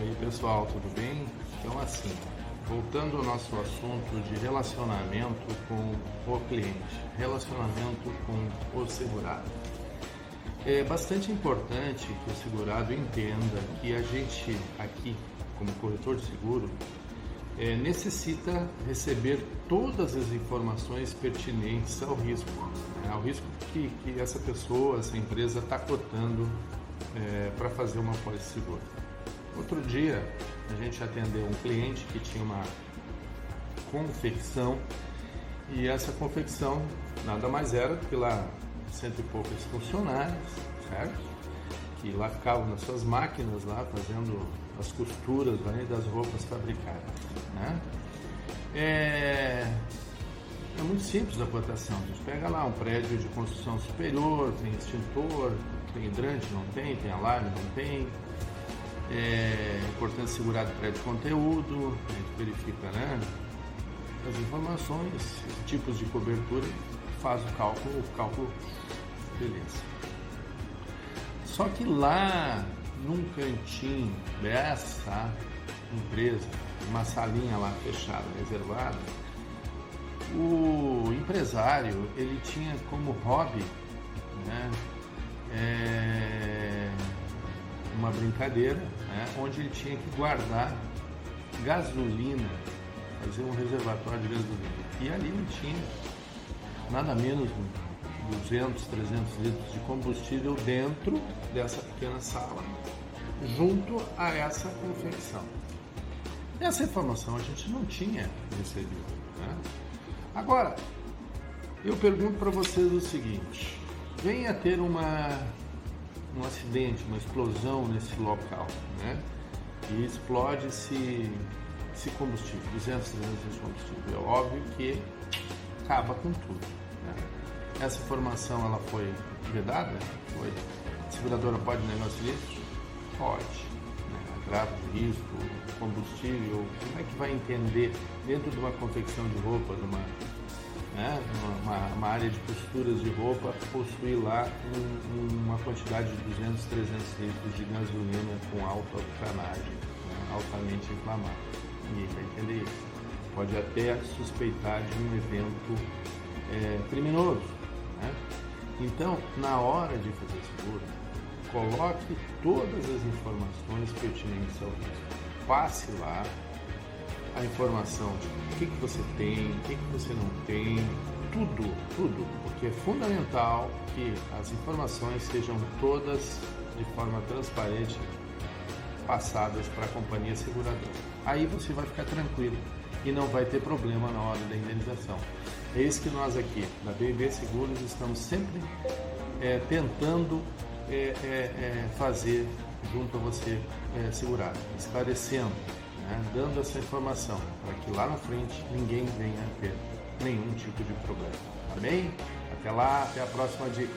E aí pessoal, tudo bem? Então assim, voltando ao nosso assunto de relacionamento com o cliente, relacionamento com o segurado. É bastante importante que o segurado entenda que a gente aqui, como corretor de seguro, é, necessita receber todas as informações pertinentes ao risco, né, ao risco que, que essa pessoa, essa empresa está cotando é, para fazer uma pólice seguro. Outro dia a gente atendeu um cliente que tinha uma confecção e essa confecção nada mais era do que lá cento e poucos funcionários, certo? Que lá ficavam nas suas máquinas lá fazendo as costuras né, das roupas fabricadas, né? É, é muito simples a cotação. A gente pega lá um prédio de construção superior, tem extintor, tem hidrante, não tem, tem alarme, não tem. É importante segurar de conteúdo, a gente verifica né, as informações, tipos de cobertura, faz o cálculo, o cálculo, beleza. Só que lá num cantinho dessa empresa, uma salinha lá fechada, reservada, o empresário ele tinha como hobby né, é, uma brincadeira né, onde ele tinha que guardar gasolina, fazer um reservatório de gasolina. E ali ele tinha nada menos de 200, 300 litros de combustível dentro dessa pequena sala, junto a essa confecção. Essa informação a gente não tinha recebido. Né? Agora, eu pergunto para vocês o seguinte: venha ter uma, um acidente, uma explosão nesse local, né? E explode-se esse combustível, 200, 300 de combustível. É óbvio que acaba com tudo. Né? Essa informação ela foi vedada? Foi. A seguradora pode negar o sinistro? Pode. Né? Grave de risco, combustível, como é que vai entender dentro de uma confecção de roupa, de uma uma, uma, área de costuras de roupa, possuir lá um, uma quantidade de 200, 300 litros de gasolina com alta octanagem, né, altamente inflamada. Ninguém vai entender isso. Pode até suspeitar de um evento é, criminoso. Né? Então, na hora de fazer seguro, coloque todas as informações pertinentes ao risco. Passe lá, a informação de o que, que você tem, o que, que você não tem, tudo, tudo, porque é fundamental que as informações sejam todas de forma transparente passadas para a companhia seguradora. Aí você vai ficar tranquilo e não vai ter problema na hora da indenização. É isso que nós aqui, da BB Seguros, estamos sempre é, tentando é, é, é fazer junto a você é, segurado, esclarecendo né, dando essa informação para que lá na frente ninguém venha a ter nenhum tipo de problema. Amém? Até lá, até a próxima dica.